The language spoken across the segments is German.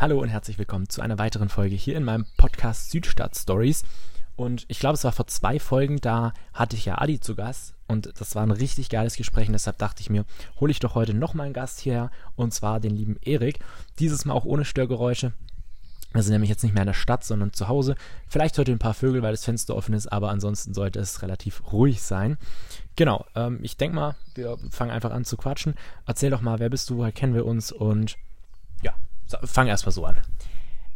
Hallo und herzlich willkommen zu einer weiteren Folge hier in meinem Podcast Südstadt Stories. Und ich glaube, es war vor zwei Folgen, da hatte ich ja Adi zu Gast und das war ein richtig geiles Gespräch und deshalb dachte ich mir, hole ich doch heute nochmal einen Gast hierher und zwar den lieben Erik. Dieses Mal auch ohne Störgeräusche. Wir sind nämlich jetzt nicht mehr in der Stadt, sondern zu Hause. Vielleicht heute ein paar Vögel, weil das Fenster offen ist, aber ansonsten sollte es relativ ruhig sein. Genau, ähm, ich denke mal, wir fangen einfach an zu quatschen. Erzähl doch mal, wer bist du, woher kennen wir uns und fang erstmal so an.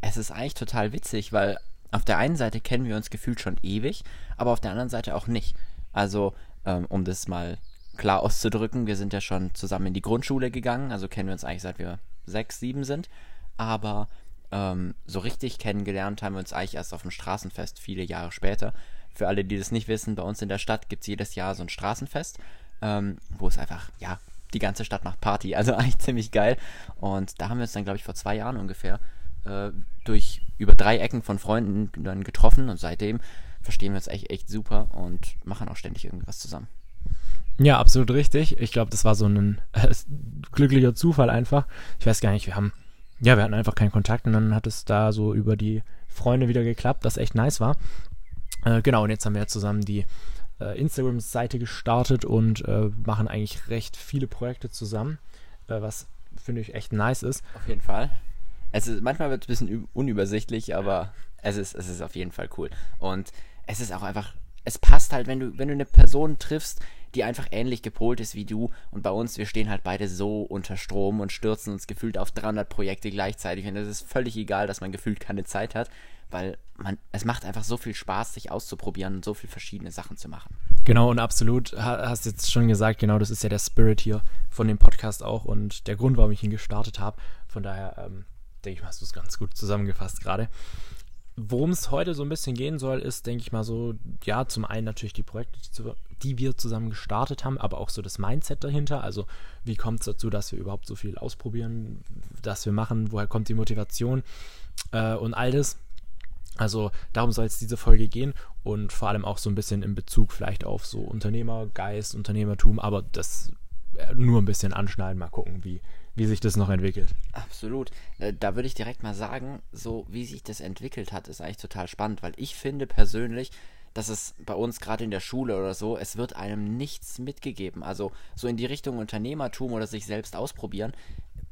Es ist eigentlich total witzig, weil auf der einen Seite kennen wir uns gefühlt schon ewig, aber auf der anderen Seite auch nicht. Also, ähm, um das mal klar auszudrücken, wir sind ja schon zusammen in die Grundschule gegangen, also kennen wir uns eigentlich seit wir sechs, sieben sind. Aber ähm, so richtig kennengelernt haben wir uns eigentlich erst auf dem Straßenfest viele Jahre später. Für alle, die das nicht wissen, bei uns in der Stadt gibt es jedes Jahr so ein Straßenfest, ähm, wo es einfach, ja, die ganze Stadt macht Party. Also eigentlich ziemlich geil. Und da haben wir uns dann, glaube ich, vor zwei Jahren ungefähr äh, durch über drei Ecken von Freunden dann getroffen und seitdem verstehen wir uns echt, echt super und machen auch ständig irgendwas zusammen. Ja, absolut richtig. Ich glaube, das war so ein äh, glücklicher Zufall einfach. Ich weiß gar nicht, wir haben, ja, wir hatten einfach keinen Kontakt und dann hat es da so über die Freunde wieder geklappt, was echt nice war. Äh, genau, und jetzt haben wir zusammen die äh, Instagram-Seite gestartet und äh, machen eigentlich recht viele Projekte zusammen, äh, was finde ich echt nice ist. Auf jeden Fall. Es ist, manchmal wird es ein bisschen unübersichtlich, aber es ist, es ist auf jeden Fall cool. Und es ist auch einfach, es passt halt, wenn du, wenn du eine Person triffst, die einfach ähnlich gepolt ist wie du. Und bei uns, wir stehen halt beide so unter Strom und stürzen uns gefühlt auf 300 Projekte gleichzeitig. Und es ist völlig egal, dass man gefühlt keine Zeit hat weil man, es macht einfach so viel Spaß, sich auszuprobieren und so viele verschiedene Sachen zu machen. Genau, und absolut, hast jetzt schon gesagt, genau, das ist ja der Spirit hier von dem Podcast auch und der Grund, warum ich ihn gestartet habe. Von daher ähm, denke ich mal, hast du es ganz gut zusammengefasst gerade. Worum es heute so ein bisschen gehen soll, ist, denke ich mal, so, ja, zum einen natürlich die Projekte, die wir zusammen gestartet haben, aber auch so das Mindset dahinter. Also, wie kommt es dazu, dass wir überhaupt so viel ausprobieren, dass wir machen, woher kommt die Motivation äh, und all das. Also darum soll es diese Folge gehen und vor allem auch so ein bisschen in Bezug vielleicht auf so Unternehmergeist, Unternehmertum, aber das äh, nur ein bisschen anschneiden, mal gucken, wie, wie sich das noch entwickelt. Absolut. Äh, da würde ich direkt mal sagen, so wie sich das entwickelt hat, ist eigentlich total spannend, weil ich finde persönlich, dass es bei uns gerade in der Schule oder so, es wird einem nichts mitgegeben. Also so in die Richtung Unternehmertum oder sich selbst ausprobieren,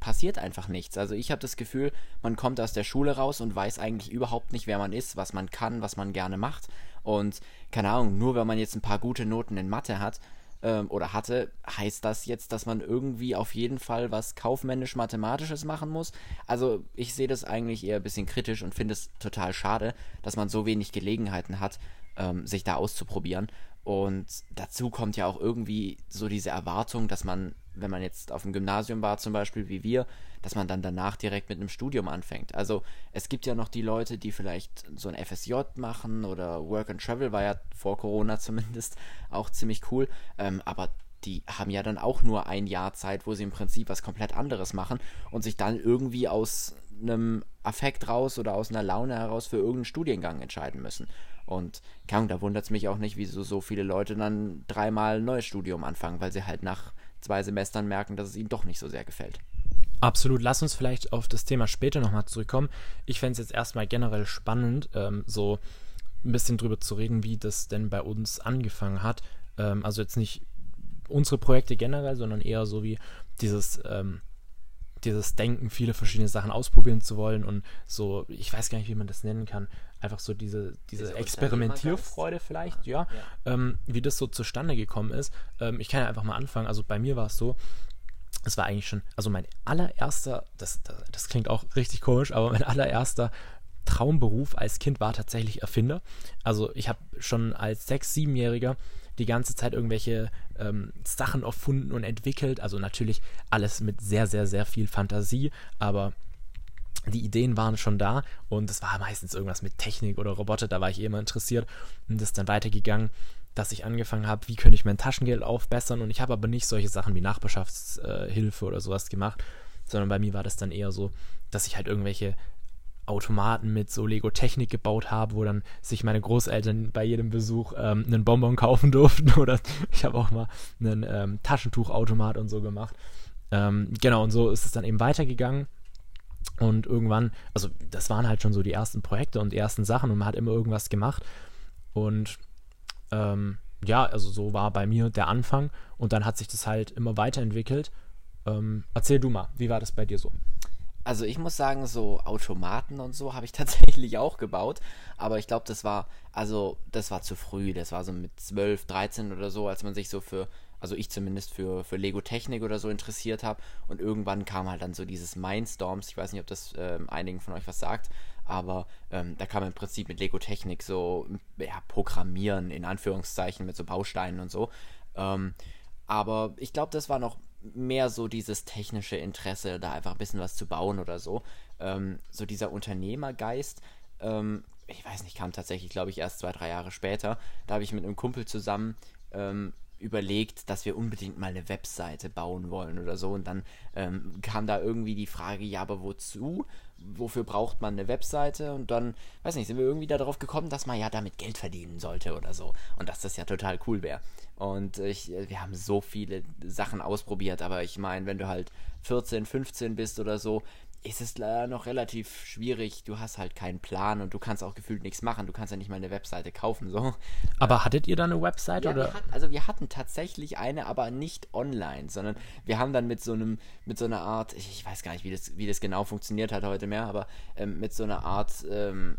passiert einfach nichts. Also ich habe das Gefühl, man kommt aus der Schule raus und weiß eigentlich überhaupt nicht, wer man ist, was man kann, was man gerne macht. Und keine Ahnung, nur wenn man jetzt ein paar gute Noten in Mathe hat ähm, oder hatte, heißt das jetzt, dass man irgendwie auf jeden Fall was kaufmännisch-mathematisches machen muss. Also ich sehe das eigentlich eher ein bisschen kritisch und finde es total schade, dass man so wenig Gelegenheiten hat, ähm, sich da auszuprobieren. Und dazu kommt ja auch irgendwie so diese Erwartung, dass man, wenn man jetzt auf dem Gymnasium war, zum Beispiel wie wir, dass man dann danach direkt mit einem Studium anfängt. Also es gibt ja noch die Leute, die vielleicht so ein FSJ machen oder Work and Travel war ja vor Corona zumindest auch ziemlich cool. Ähm, aber die haben ja dann auch nur ein Jahr Zeit, wo sie im Prinzip was komplett anderes machen und sich dann irgendwie aus einem Affekt raus oder aus einer Laune heraus für irgendeinen Studiengang entscheiden müssen. Und kann, da wundert es mich auch nicht, wieso so viele Leute dann dreimal ein neues Studium anfangen, weil sie halt nach zwei Semestern merken, dass es ihnen doch nicht so sehr gefällt. Absolut. Lass uns vielleicht auf das Thema später nochmal zurückkommen. Ich fände es jetzt erstmal generell spannend, ähm, so ein bisschen drüber zu reden, wie das denn bei uns angefangen hat. Ähm, also jetzt nicht unsere Projekte generell, sondern eher so wie dieses ähm, dieses Denken, viele verschiedene Sachen ausprobieren zu wollen und so, ich weiß gar nicht, wie man das nennen kann, einfach so diese, diese, diese Experimentierfreude vielleicht, ja, ja. Ähm, wie das so zustande gekommen ist. Ähm, ich kann ja einfach mal anfangen. Also bei mir war es so, es war eigentlich schon, also mein allererster, das, das, das klingt auch richtig komisch, aber mein allererster Traumberuf als Kind war tatsächlich Erfinder. Also ich habe schon als sechs, siebenjähriger die ganze Zeit irgendwelche ähm, Sachen erfunden und entwickelt. Also natürlich alles mit sehr, sehr, sehr viel Fantasie, aber die Ideen waren schon da und es war meistens irgendwas mit Technik oder Roboter, da war ich eh immer interessiert und das ist dann weitergegangen, dass ich angefangen habe, wie könnte ich mein Taschengeld aufbessern und ich habe aber nicht solche Sachen wie Nachbarschaftshilfe oder sowas gemacht, sondern bei mir war das dann eher so, dass ich halt irgendwelche Automaten mit so Lego-Technik gebaut habe, wo dann sich meine Großeltern bei jedem Besuch ähm, einen Bonbon kaufen durften oder ich habe auch mal einen ähm, Taschentuchautomat und so gemacht. Ähm, genau, und so ist es dann eben weitergegangen. Und irgendwann, also das waren halt schon so die ersten Projekte und die ersten Sachen und man hat immer irgendwas gemacht. Und ähm, ja, also so war bei mir der Anfang und dann hat sich das halt immer weiterentwickelt. Ähm, erzähl du mal, wie war das bei dir so? Also ich muss sagen, so Automaten und so habe ich tatsächlich auch gebaut, aber ich glaube, das war, also das war zu früh, das war so mit 12, 13 oder so, als man sich so für, also ich zumindest für, für Lego Technik oder so interessiert habe und irgendwann kam halt dann so dieses Mindstorms, ich weiß nicht, ob das ähm, einigen von euch was sagt, aber ähm, da kann man im Prinzip mit Lego Technik so ja, programmieren, in Anführungszeichen, mit so Bausteinen und so. Ähm, aber ich glaube, das war noch mehr so dieses technische Interesse, da einfach ein bisschen was zu bauen oder so. Ähm, so dieser Unternehmergeist, ähm, ich weiß nicht, kam tatsächlich, glaube ich, erst zwei, drei Jahre später. Da habe ich mit einem Kumpel zusammen ähm, überlegt, dass wir unbedingt mal eine Webseite bauen wollen oder so. Und dann ähm, kam da irgendwie die Frage, ja, aber wozu? Wofür braucht man eine Webseite? Und dann, weiß nicht, sind wir irgendwie darauf gekommen, dass man ja damit Geld verdienen sollte oder so. Und dass das ja total cool wäre. Und ich, wir haben so viele Sachen ausprobiert, aber ich meine, wenn du halt 14, 15 bist oder so, ist es leider noch relativ schwierig. Du hast halt keinen Plan und du kannst auch gefühlt nichts machen. Du kannst ja nicht mal eine Webseite kaufen. So. Aber hattet ihr da eine Webseite? Ja, oder? Wir hatten, also wir hatten tatsächlich eine, aber nicht online, sondern wir haben dann mit so einem, mit so einer Art, ich weiß gar nicht, wie das, wie das genau funktioniert hat heute mehr, aber ähm, mit so einer Art ähm,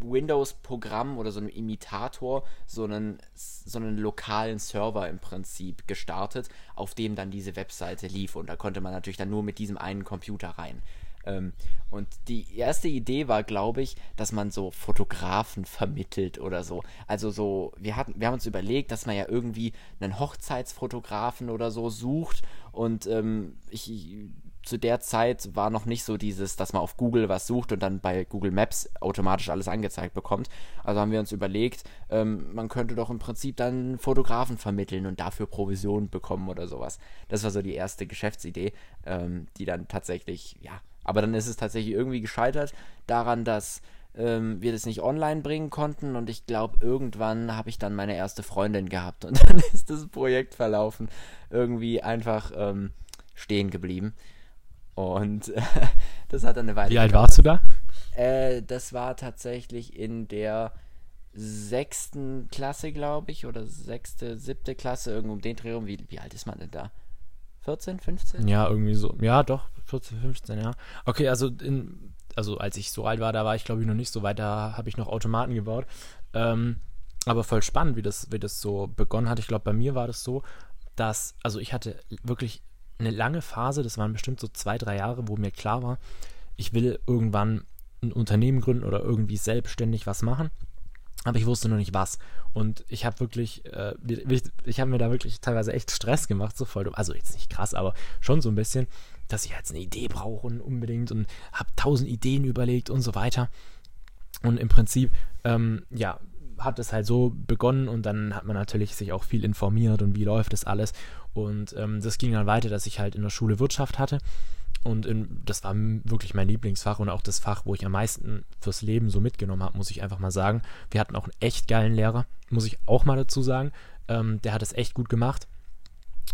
Windows-Programm oder so einem Imitator so einen, so einen lokalen Server im Prinzip gestartet, auf dem dann diese Webseite lief. Und da konnte man natürlich dann nur mit diesem einen Computer rein. Ähm, und die erste Idee war, glaube ich, dass man so Fotografen vermittelt oder so. Also so, wir hatten, wir haben uns überlegt, dass man ja irgendwie einen Hochzeitsfotografen oder so sucht. Und ähm, ich, zu der Zeit war noch nicht so dieses, dass man auf Google was sucht und dann bei Google Maps automatisch alles angezeigt bekommt. Also haben wir uns überlegt, ähm, man könnte doch im Prinzip dann Fotografen vermitteln und dafür Provision bekommen oder sowas. Das war so die erste Geschäftsidee, ähm, die dann tatsächlich, ja, aber dann ist es tatsächlich irgendwie gescheitert daran, dass ähm, wir das nicht online bringen konnten und ich glaube, irgendwann habe ich dann meine erste Freundin gehabt und dann ist das Projekt verlaufen irgendwie einfach ähm, stehen geblieben. Und äh, das hat dann eine Weile. Wie alt warst du da? Äh, das war tatsächlich in der sechsten Klasse, glaube ich, oder sechste, siebte Klasse, irgendwo um den Dreh rum. Wie, wie alt ist man denn da? 14, 15? Ja, irgendwie so. Ja, doch, 14, 15, ja. Okay, also in, also als ich so alt war, da war ich glaube ich noch nicht so weit, da habe ich noch Automaten gebaut. Ähm, aber voll spannend, wie das, wie das so begonnen hat. Ich glaube, bei mir war das so, dass, also ich hatte wirklich eine lange Phase, das waren bestimmt so zwei, drei Jahre, wo mir klar war, ich will irgendwann ein Unternehmen gründen oder irgendwie selbstständig was machen. Aber ich wusste noch nicht was. Und ich habe wirklich, äh, ich, ich habe mir da wirklich teilweise echt Stress gemacht, so voll. Also jetzt nicht krass, aber schon so ein bisschen, dass ich jetzt eine Idee brauche und unbedingt und habe tausend Ideen überlegt und so weiter. Und im Prinzip, ähm, ja, hat es halt so begonnen und dann hat man natürlich sich auch viel informiert und wie läuft das alles. Und ähm, das ging dann weiter, dass ich halt in der Schule Wirtschaft hatte. Und in, das war wirklich mein Lieblingsfach und auch das Fach, wo ich am meisten fürs Leben so mitgenommen habe, muss ich einfach mal sagen. Wir hatten auch einen echt geilen Lehrer, muss ich auch mal dazu sagen. Ähm, der hat es echt gut gemacht.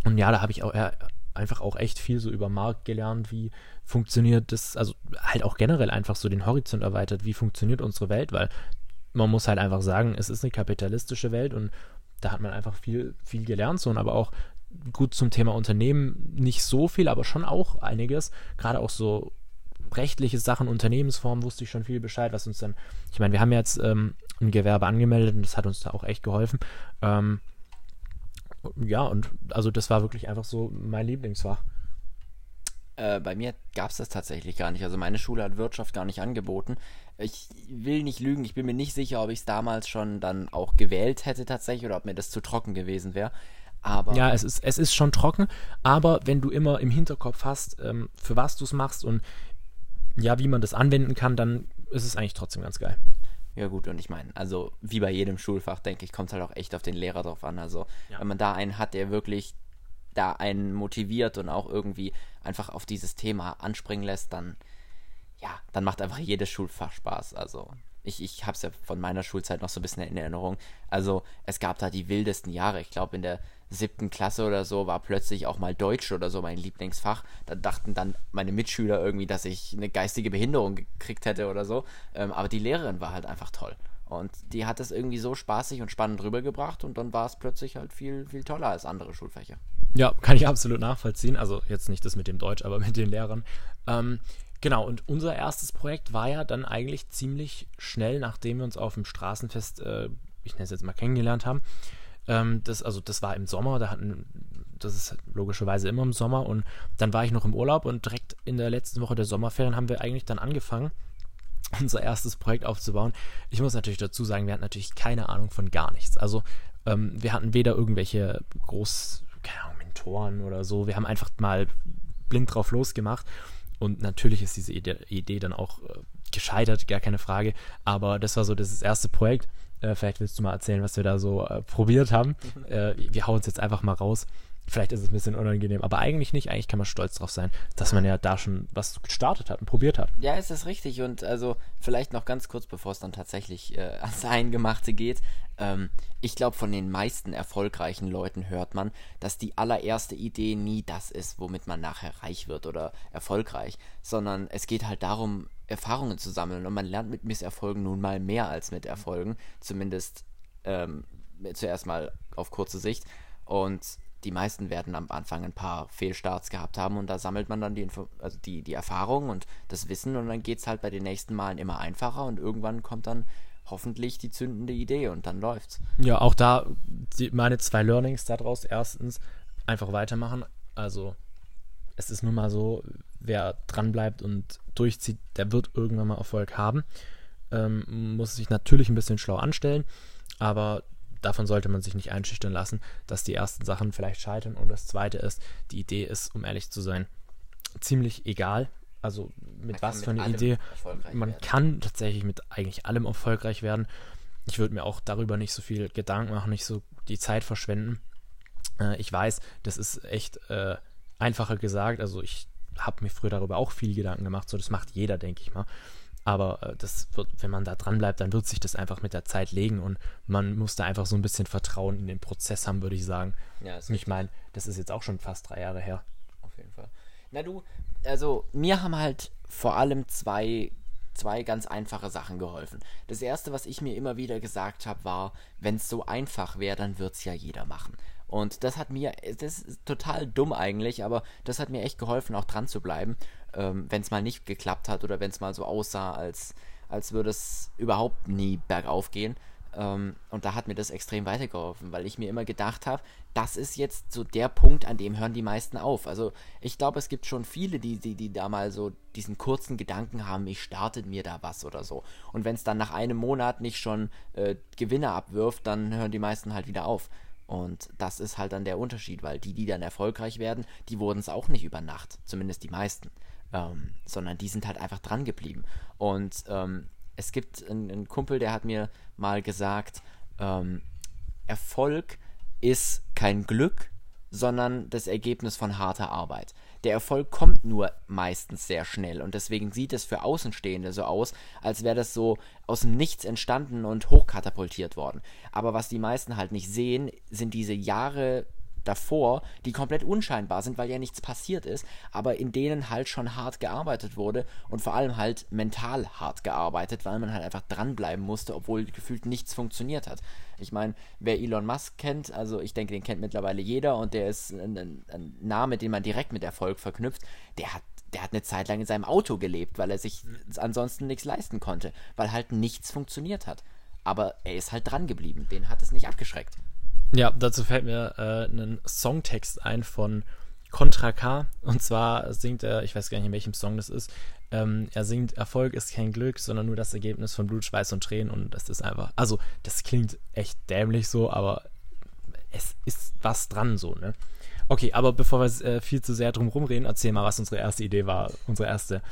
Und ja, da habe ich auch äh, einfach auch echt viel so über Markt gelernt, wie funktioniert das, also halt auch generell einfach so den Horizont erweitert, wie funktioniert unsere Welt, weil man muss halt einfach sagen, es ist eine kapitalistische Welt und da hat man einfach viel, viel gelernt, so und aber auch gut zum Thema Unternehmen nicht so viel, aber schon auch einiges. Gerade auch so rechtliche Sachen, Unternehmensform wusste ich schon viel Bescheid, was uns dann, ich meine, wir haben jetzt ähm, ein Gewerbe angemeldet und das hat uns da auch echt geholfen. Ähm, ja, und also das war wirklich einfach so mein Lieblingsfach. Äh, bei mir gab es das tatsächlich gar nicht. Also meine Schule hat Wirtschaft gar nicht angeboten. Ich will nicht lügen, ich bin mir nicht sicher, ob ich es damals schon dann auch gewählt hätte tatsächlich oder ob mir das zu trocken gewesen wäre. Aber ja, es ist, es ist schon trocken, aber wenn du immer im Hinterkopf hast, ähm, für was du es machst und ja, wie man das anwenden kann, dann ist es eigentlich trotzdem ganz geil. Ja gut, und ich meine, also wie bei jedem Schulfach, denke ich, kommt es halt auch echt auf den Lehrer drauf an. Also ja. wenn man da einen hat, der wirklich da einen motiviert und auch irgendwie einfach auf dieses Thema anspringen lässt, dann ja, dann macht einfach jedes Schulfach Spaß. Also ich, ich habe es ja von meiner Schulzeit noch so ein bisschen in Erinnerung. Also es gab da die wildesten Jahre. Ich glaube in der siebten Klasse oder so war plötzlich auch mal Deutsch oder so mein Lieblingsfach. Da dachten dann meine Mitschüler irgendwie, dass ich eine geistige Behinderung gekriegt hätte oder so. Ähm, aber die Lehrerin war halt einfach toll. Und die hat es irgendwie so spaßig und spannend rübergebracht und dann war es plötzlich halt viel, viel toller als andere Schulfächer. Ja, kann ich absolut nachvollziehen. Also jetzt nicht das mit dem Deutsch, aber mit den Lehrern. Ähm, genau, und unser erstes Projekt war ja dann eigentlich ziemlich schnell, nachdem wir uns auf dem Straßenfest, äh, ich nenne es jetzt mal, kennengelernt haben. Ähm, das, also das war im Sommer, da hatten, das ist logischerweise immer im Sommer und dann war ich noch im Urlaub und direkt in der letzten Woche der Sommerferien haben wir eigentlich dann angefangen unser erstes Projekt aufzubauen. Ich muss natürlich dazu sagen, wir hatten natürlich keine Ahnung von gar nichts. Also ähm, wir hatten weder irgendwelche groß, keine Ahnung, Mentoren oder so. Wir haben einfach mal blind drauf losgemacht. Und natürlich ist diese Idee, dann auch äh, gescheitert, gar keine Frage. Aber das war so das erste Projekt. Äh, vielleicht willst du mal erzählen, was wir da so äh, probiert haben. Mhm. Äh, wir hauen es jetzt einfach mal raus. Vielleicht ist es ein bisschen unangenehm, aber eigentlich nicht. Eigentlich kann man stolz drauf sein, dass man ja da schon was gestartet hat und probiert hat. Ja, ist das richtig. Und also vielleicht noch ganz kurz, bevor es dann tatsächlich äh, ans Eingemachte geht. Ähm, ich glaube, von den meisten erfolgreichen Leuten hört man, dass die allererste Idee nie das ist, womit man nachher reich wird oder erfolgreich, sondern es geht halt darum, Erfahrungen zu sammeln. Und man lernt mit Misserfolgen nun mal mehr als mit Erfolgen. Zumindest ähm, zuerst mal auf kurze Sicht. Und die meisten werden am Anfang ein paar Fehlstarts gehabt haben und da sammelt man dann die, Info also die, die Erfahrung und das Wissen und dann geht es halt bei den nächsten Malen immer einfacher und irgendwann kommt dann hoffentlich die zündende Idee und dann läuft's. Ja, auch da die, meine zwei Learnings daraus. Erstens, einfach weitermachen. Also es ist nun mal so, wer dranbleibt und durchzieht, der wird irgendwann mal Erfolg haben. Ähm, muss sich natürlich ein bisschen schlau anstellen, aber davon sollte man sich nicht einschüchtern lassen, dass die ersten Sachen vielleicht scheitern. Und das zweite ist, die Idee ist, um ehrlich zu sein, ziemlich egal. Also mit man was für eine Idee. Man werden. kann tatsächlich mit eigentlich allem erfolgreich werden. Ich würde mir auch darüber nicht so viel Gedanken machen, nicht so die Zeit verschwenden. Äh, ich weiß, das ist echt äh, einfacher gesagt. Also ich habe mir früher darüber auch viel Gedanken gemacht. So, das macht jeder, denke ich mal. Aber äh, das wird, wenn man da dran bleibt, dann wird sich das einfach mit der Zeit legen und man muss da einfach so ein bisschen Vertrauen in den Prozess haben, würde ich sagen. Ja, ich meine, das ist jetzt auch schon fast drei Jahre her. Auf jeden Fall. Na du, also mir haben halt vor allem zwei, zwei ganz einfache Sachen geholfen. Das erste, was ich mir immer wieder gesagt habe, war, wenn es so einfach wäre, dann wird es ja jeder machen. Und das hat mir, das ist total dumm eigentlich, aber das hat mir echt geholfen, auch dran zu bleiben ähm, wenn es mal nicht geklappt hat oder wenn es mal so aussah, als, als würde es überhaupt nie bergauf gehen. Ähm, und da hat mir das extrem weitergeholfen, weil ich mir immer gedacht habe, das ist jetzt so der Punkt, an dem hören die meisten auf. Also ich glaube, es gibt schon viele, die, die, die da mal so diesen kurzen Gedanken haben, ich starte mir da was oder so. Und wenn es dann nach einem Monat nicht schon äh, Gewinne abwirft, dann hören die meisten halt wieder auf. Und das ist halt dann der Unterschied, weil die, die dann erfolgreich werden, die wurden es auch nicht über Nacht, zumindest die meisten ähm, sondern die sind halt einfach dran geblieben. Und ähm, es gibt einen, Kumpel, der hat mir mal gesagt, ähm, Erfolg ist kein Glück, sondern das Ergebnis von harter Arbeit. Der Erfolg kommt nur meistens sehr schnell und deswegen sieht es für Außenstehende so aus, als wäre das so aus dem Nichts entstanden und hochkatapultiert worden. Aber was die meisten halt nicht sehen, sind diese Jahre davor, die komplett unscheinbar sind, weil ja nichts passiert ist, aber in denen halt schon hart gearbeitet wurde und vor allem halt mental hart gearbeitet, weil man halt einfach dranbleiben musste, obwohl gefühlt nichts funktioniert hat. Ich meine, wer Elon Musk kennt, also ich denke, den kennt mittlerweile jeder und der ist ein, ein, ein Name, den man direkt mit Erfolg verknüpft, der hat der hat eine Zeit lang in seinem Auto gelebt, weil er sich ansonsten nichts leisten konnte, weil halt nichts funktioniert hat. Aber er ist halt dran geblieben, den hat es nicht abgeschreckt. Ja, dazu fällt mir äh, ein Songtext ein von Contra K. Und zwar singt er, ich weiß gar nicht, in welchem Song das ist, ähm, er singt, Erfolg ist kein Glück, sondern nur das Ergebnis von Blut, Schweiß und Tränen. Und das ist einfach, also das klingt echt dämlich so, aber es ist was dran so, ne? Okay, aber bevor wir äh, viel zu sehr drum rumreden, erzähl mal, was unsere erste Idee war, unsere erste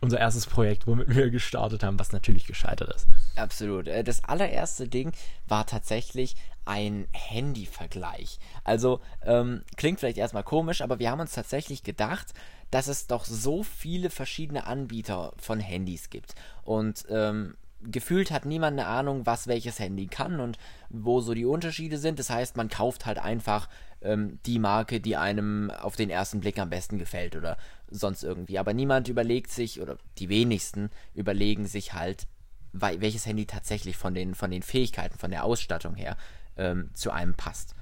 unser erstes Projekt, womit wir gestartet haben, was natürlich gescheitert ist. Absolut. Äh, das allererste Ding war tatsächlich ein Handy-Vergleich. Also ähm, klingt vielleicht erstmal komisch, aber wir haben uns tatsächlich gedacht, dass es doch so viele verschiedene Anbieter von Handys gibt. Und ähm, gefühlt hat niemand eine Ahnung, was welches Handy kann und wo so die Unterschiede sind. Das heißt, man kauft halt einfach ähm, die Marke, die einem auf den ersten Blick am besten gefällt oder sonst irgendwie. Aber niemand überlegt sich, oder die wenigsten überlegen sich halt, welches Handy tatsächlich von den, von den Fähigkeiten, von der Ausstattung her ähm, zu einem passt.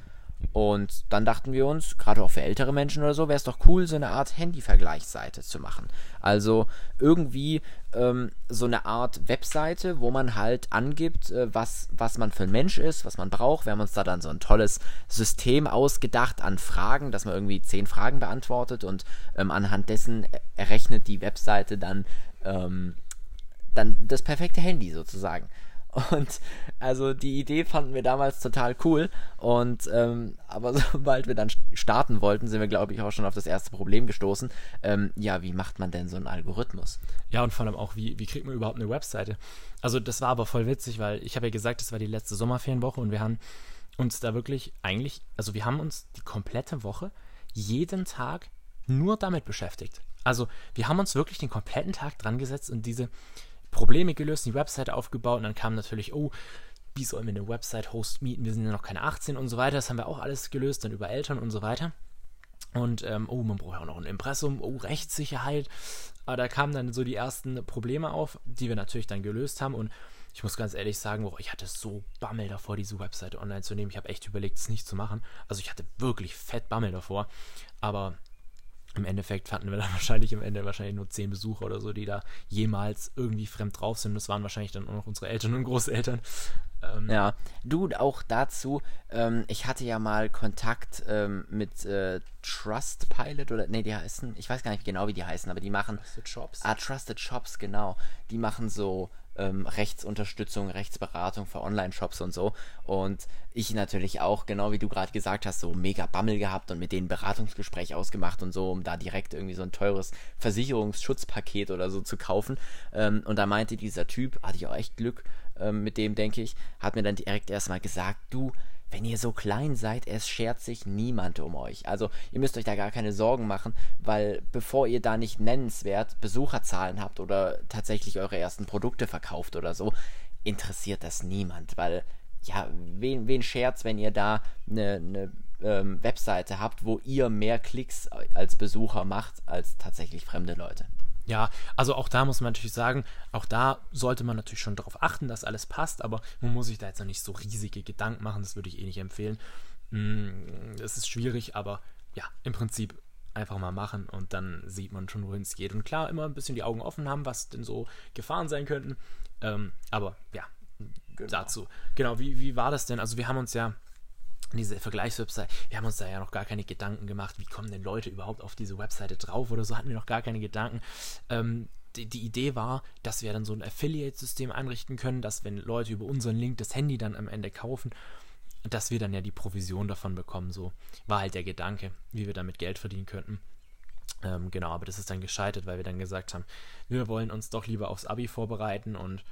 Und dann dachten wir uns, gerade auch für ältere Menschen oder so, wäre es doch cool, so eine Art Handy-Vergleichsseite zu machen. Also irgendwie ähm, so eine Art Webseite, wo man halt angibt, äh, was, was man für ein Mensch ist, was man braucht. Wir haben uns da dann so ein tolles System ausgedacht an Fragen, dass man irgendwie zehn Fragen beantwortet und ähm, anhand dessen errechnet die Webseite dann, ähm, dann das perfekte Handy sozusagen. Und also die Idee fanden wir damals total cool. Und ähm, aber sobald wir dann starten wollten, sind wir, glaube ich, auch schon auf das erste Problem gestoßen. Ähm, ja, wie macht man denn so einen Algorithmus? Ja, und vor allem auch, wie, wie kriegt man überhaupt eine Webseite? Also das war aber voll witzig, weil ich habe ja gesagt, das war die letzte Sommerferienwoche und wir haben uns da wirklich eigentlich, also wir haben uns die komplette Woche jeden Tag nur damit beschäftigt. Also wir haben uns wirklich den kompletten Tag dran gesetzt und diese Probleme gelöst, die Website aufgebaut und dann kam natürlich, oh, wie sollen wir eine Website-Host mieten? Wir sind ja noch keine 18 und so weiter. Das haben wir auch alles gelöst, dann über Eltern und so weiter. Und, ähm, oh, man braucht ja auch noch ein Impressum, oh, Rechtssicherheit. Aber da kamen dann so die ersten Probleme auf, die wir natürlich dann gelöst haben. Und ich muss ganz ehrlich sagen, oh, ich hatte so Bammel davor, diese Webseite online zu nehmen. Ich habe echt überlegt, es nicht zu machen. Also ich hatte wirklich fett Bammel davor. Aber im Endeffekt fanden wir dann wahrscheinlich am Ende wahrscheinlich nur zehn Besucher oder so, die da jemals irgendwie fremd drauf sind. Das waren wahrscheinlich dann auch noch unsere Eltern und Großeltern. Ähm, ja, du auch dazu. Ähm, ich hatte ja mal Kontakt ähm, mit äh, Trustpilot oder nee, die heißen, ich weiß gar nicht genau, wie die heißen, aber die machen Trusted Shops. Ah, Trusted Shops, genau. Die machen so ähm, Rechtsunterstützung, Rechtsberatung für Online-Shops und so. Und ich natürlich auch, genau wie du gerade gesagt hast, so mega Bammel gehabt und mit denen Beratungsgespräch ausgemacht und so, um da direkt irgendwie so ein teures Versicherungsschutzpaket oder so zu kaufen. Ähm, und da meinte dieser Typ, hatte ich auch echt Glück ähm, mit dem, denke ich, hat mir dann direkt erstmal gesagt, du, wenn ihr so klein seid, es schert sich niemand um euch. Also ihr müsst euch da gar keine Sorgen machen, weil bevor ihr da nicht nennenswert Besucherzahlen habt oder tatsächlich eure ersten Produkte verkauft oder so, interessiert das niemand, weil ja, wen, wen schert's, wenn ihr da eine, eine ähm, Webseite habt, wo ihr mehr Klicks als Besucher macht als tatsächlich fremde Leute. Ja, also auch da muss man natürlich sagen, auch da sollte man natürlich schon darauf achten, dass alles passt, aber man muss sich da jetzt noch nicht so riesige Gedanken machen, das würde ich eh nicht empfehlen. Mm, es ist schwierig, aber ja, im Prinzip einfach mal machen und dann sieht man schon, wohin es geht. Und klar, immer ein bisschen die Augen offen haben, was denn so Gefahren sein könnten. Ähm, aber ja, genau. dazu. Genau, wie, wie war das denn? Also wir haben uns ja diese Vergleichswebsite, wir haben uns da ja noch gar keine Gedanken gemacht, wie kommen denn Leute überhaupt auf diese Webseite drauf oder so, hatten wir noch gar keine Gedanken. Ähm, die, die, Idee war, dass wir dann so ein Affiliate-System einrichten können, dass wenn Leute über unseren Link das Handy dann am Ende kaufen, dass wir dann ja die Provision davon bekommen. So war halt der Gedanke, wie wir damit Geld verdienen könnten. Ähm, genau, aber das ist dann gescheitert, weil wir dann gesagt haben, wir wollen uns doch lieber aufs Abi vorbereiten und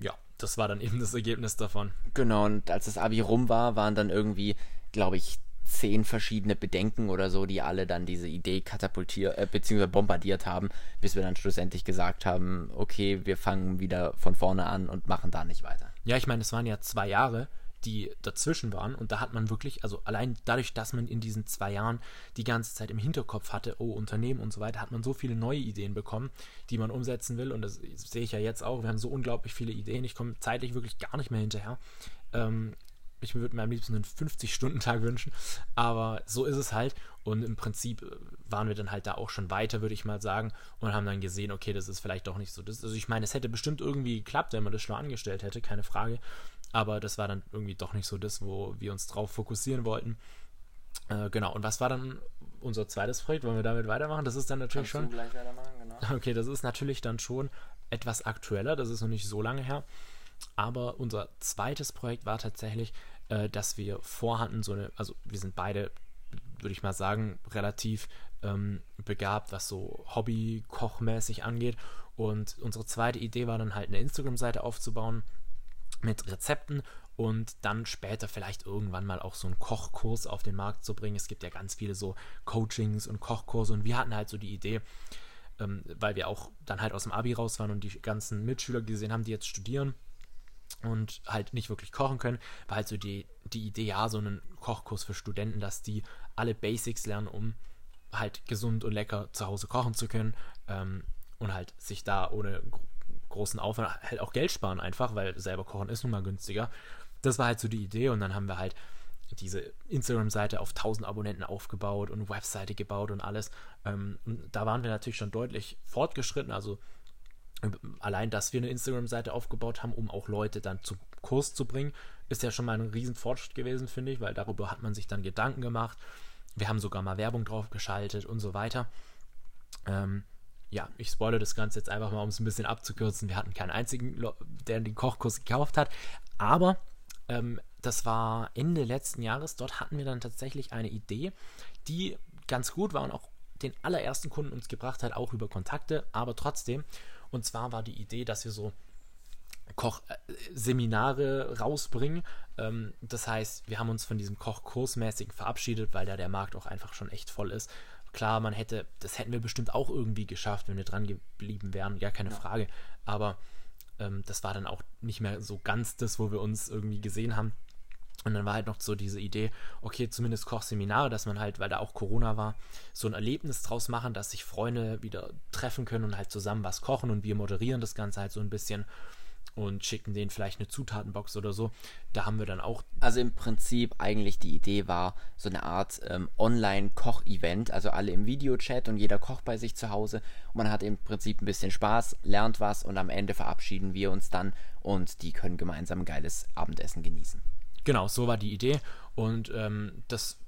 ja, das war dann eben das Ergebnis davon. Genau, und als das Abi rum war, waren dann irgendwie, glaube ich, zehn verschiedene Bedenken oder so, die alle dann diese Idee katapultiert, äh, beziehungsweise bombardiert haben, bis wir dann schlussendlich gesagt haben, okay, wir fangen wieder von vorne an und machen da nicht weiter. Ja, ich meine, es waren ja zwei Jahre, die dazwischen waren. Und da hat man wirklich, also allein dadurch, dass man in diesen zwei Jahren die ganze Zeit im Hinterkopf hatte, oh, Unternehmen und so weiter, hat man so viele neue Ideen bekommen, die man umsetzen will. Und das sehe ich ja jetzt auch. Wir haben so unglaublich viele Ideen. Ich komme zeitlich wirklich gar nicht mehr hinterher. Ähm, ich würde mir am liebsten einen 50-Stunden-Tag wünschen, aber so ist es halt. Und im Prinzip äh, waren wir dann halt da auch schon weiter, würde ich mal sagen, und haben dann gesehen, okay, das ist vielleicht doch nicht so. Das, also ich meine, es hätte bestimmt irgendwie geklappt, wenn man das schon angestellt hätte, keine Frage. Aber das war dann irgendwie doch nicht so das, wo wir uns drauf fokussieren wollten. Äh, genau, und was war dann unser zweites Projekt? Wollen wir damit weitermachen? Das ist dann natürlich Kannst schon. Genau. Okay, das ist natürlich dann schon etwas aktueller, das ist noch nicht so lange her. Aber unser zweites Projekt war tatsächlich, äh, dass wir vorhatten, so eine, also wir sind beide, würde ich mal sagen, relativ ähm, begabt, was so Hobby-Kochmäßig angeht. Und unsere zweite Idee war dann halt eine Instagram-Seite aufzubauen, mit Rezepten und dann später vielleicht irgendwann mal auch so einen Kochkurs auf den Markt zu bringen. Es gibt ja ganz viele so Coachings und Kochkurse und wir hatten halt so die Idee, ähm, weil wir auch dann halt aus dem Abi raus waren und die ganzen Mitschüler gesehen haben, die jetzt studieren und halt nicht wirklich kochen können, war halt so die, die Idee, ja, so einen Kochkurs für Studenten, dass die alle Basics lernen, um halt gesund und lecker zu Hause kochen zu können ähm, und halt sich da ohne großen Aufwand halt auch Geld sparen einfach, weil selber kochen ist nun mal günstiger. Das war halt so die Idee und dann haben wir halt diese Instagram-Seite auf 1000 Abonnenten aufgebaut und Webseite gebaut und alles. Ähm, und da waren wir natürlich schon deutlich fortgeschritten. Also allein, dass wir eine Instagram-Seite aufgebaut haben, um auch Leute dann zu Kurs zu bringen, ist ja schon mal ein riesen Fortschritt gewesen, finde ich, weil darüber hat man sich dann Gedanken gemacht. Wir haben sogar mal Werbung drauf geschaltet und so weiter. Ähm, ja, ich spoilere das Ganze jetzt einfach mal, um es ein bisschen abzukürzen. Wir hatten keinen einzigen, der den Kochkurs gekauft hat, aber ähm, das war Ende letzten Jahres. Dort hatten wir dann tatsächlich eine Idee, die ganz gut war und auch den allerersten Kunden uns gebracht hat, auch über Kontakte, aber trotzdem. Und zwar war die Idee, dass wir so Kochseminare rausbringen. Ähm, das heißt, wir haben uns von diesem Kochkursmäßigen verabschiedet, weil da der Markt auch einfach schon echt voll ist. Klar, man hätte, das hätten wir bestimmt auch irgendwie geschafft, wenn wir dran geblieben wären, gar keine ja. Frage. Aber ähm, das war dann auch nicht mehr so ganz das, wo wir uns irgendwie gesehen haben. Und dann war halt noch so diese Idee, okay, zumindest Kochseminare, dass man halt, weil da auch Corona war, so ein Erlebnis draus machen, dass sich Freunde wieder treffen können und halt zusammen was kochen und wir moderieren das Ganze halt so ein bisschen und schicken denen vielleicht eine Zutatenbox oder so. Da haben wir dann auch. Also im Prinzip eigentlich die Idee war so eine Art ähm, Online-Koch-Event, also alle im Videochat und jeder kocht bei sich zu Hause und man hat im Prinzip ein bisschen Spaß, lernt was und am Ende verabschieden wir uns dann und die können gemeinsam ein geiles Abendessen genießen. Genau, so war die Idee und ähm, das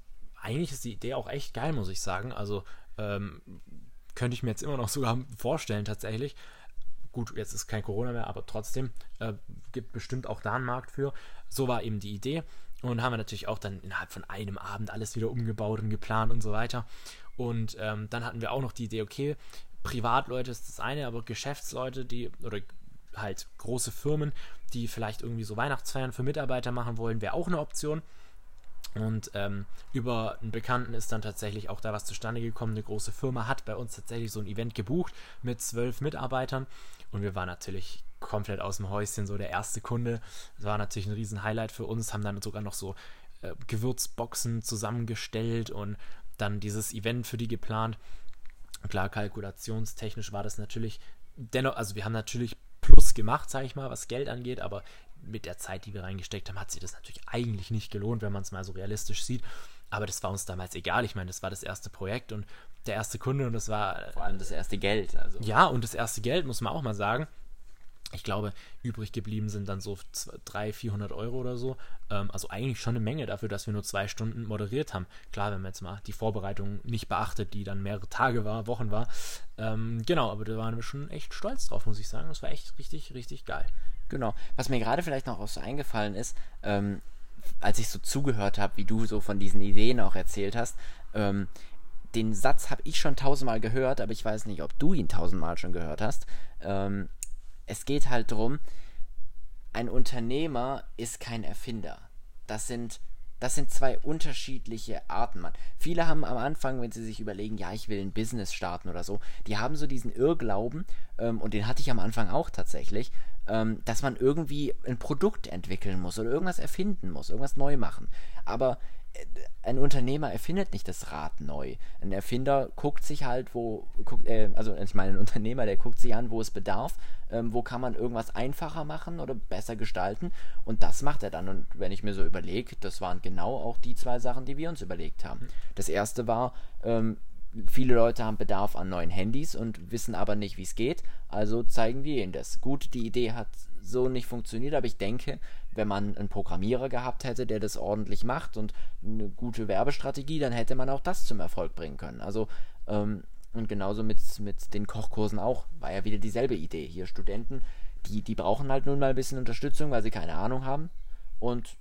eigentlich ist die Idee auch echt geil, muss ich sagen. Also ähm, könnte ich mir jetzt immer noch sogar vorstellen tatsächlich. Gut, jetzt ist kein Corona mehr, aber trotzdem äh, gibt bestimmt auch da einen Markt für. So war eben die Idee. Und haben wir natürlich auch dann innerhalb von einem Abend alles wieder umgebaut und geplant und so weiter. Und ähm, dann hatten wir auch noch die Idee, okay, Privatleute ist das eine, aber Geschäftsleute, die oder halt große Firmen, die vielleicht irgendwie so Weihnachtsfeiern für Mitarbeiter machen wollen, wäre auch eine Option. Und ähm, über einen Bekannten ist dann tatsächlich auch da was zustande gekommen. Eine große Firma hat bei uns tatsächlich so ein Event gebucht mit zwölf Mitarbeitern. Und wir waren natürlich komplett aus dem Häuschen, so der erste Kunde. Das war natürlich ein riesen Highlight für uns, haben dann sogar noch so äh, Gewürzboxen zusammengestellt und dann dieses Event für die geplant. Klar, kalkulationstechnisch war das natürlich dennoch, also wir haben natürlich Plus gemacht, sage ich mal, was Geld angeht, aber mit der Zeit, die wir reingesteckt haben, hat sich das natürlich eigentlich nicht gelohnt, wenn man es mal so realistisch sieht. Aber das war uns damals egal. Ich meine, das war das erste Projekt und der erste Kunde und das war. Vor allem das erste Geld. Also. Ja, und das erste Geld, muss man auch mal sagen. Ich glaube, übrig geblieben sind dann so 300, 400 Euro oder so. Ähm, also eigentlich schon eine Menge dafür, dass wir nur zwei Stunden moderiert haben. Klar, wenn man jetzt mal die Vorbereitung nicht beachtet, die dann mehrere Tage war, Wochen war. Ähm, genau, aber da waren wir schon echt stolz drauf, muss ich sagen. Das war echt richtig, richtig geil. Genau. Was mir gerade vielleicht noch auch so eingefallen ist, ähm, als ich so zugehört habe, wie du so von diesen Ideen auch erzählt hast, ähm, den Satz habe ich schon tausendmal gehört, aber ich weiß nicht, ob du ihn tausendmal schon gehört hast. Ähm, es geht halt darum, ein Unternehmer ist kein Erfinder. Das sind, das sind zwei unterschiedliche Arten. Man. Viele haben am Anfang, wenn sie sich überlegen, ja, ich will ein Business starten oder so, die haben so diesen Irrglauben, ähm, und den hatte ich am Anfang auch tatsächlich, ähm, dass man irgendwie ein Produkt entwickeln muss oder irgendwas erfinden muss, irgendwas neu machen. Aber ein Unternehmer erfindet nicht das Rad neu. Ein Erfinder guckt sich halt, wo, guckt, äh, also ich meine, ein Unternehmer, der guckt sich an, wo es bedarf, ähm, wo kann man irgendwas einfacher machen oder besser gestalten und das macht er dann. Und wenn ich mir so überlege, das waren genau auch die zwei Sachen, die wir uns überlegt haben. Das erste war, ähm, viele Leute haben Bedarf an neuen Handys und wissen aber nicht, wie es geht, also zeigen wir ihnen das. Gut, die Idee hat so nicht funktioniert, aber ich denke, wenn man einen Programmierer gehabt hätte, der das ordentlich macht und eine gute Werbestrategie, dann hätte man auch das zum Erfolg bringen können. Also, ähm, und genauso mit, mit den Kochkursen auch, war ja wieder dieselbe Idee. Hier Studenten, die, die brauchen halt nun mal ein bisschen Unterstützung, weil sie keine Ahnung haben. Und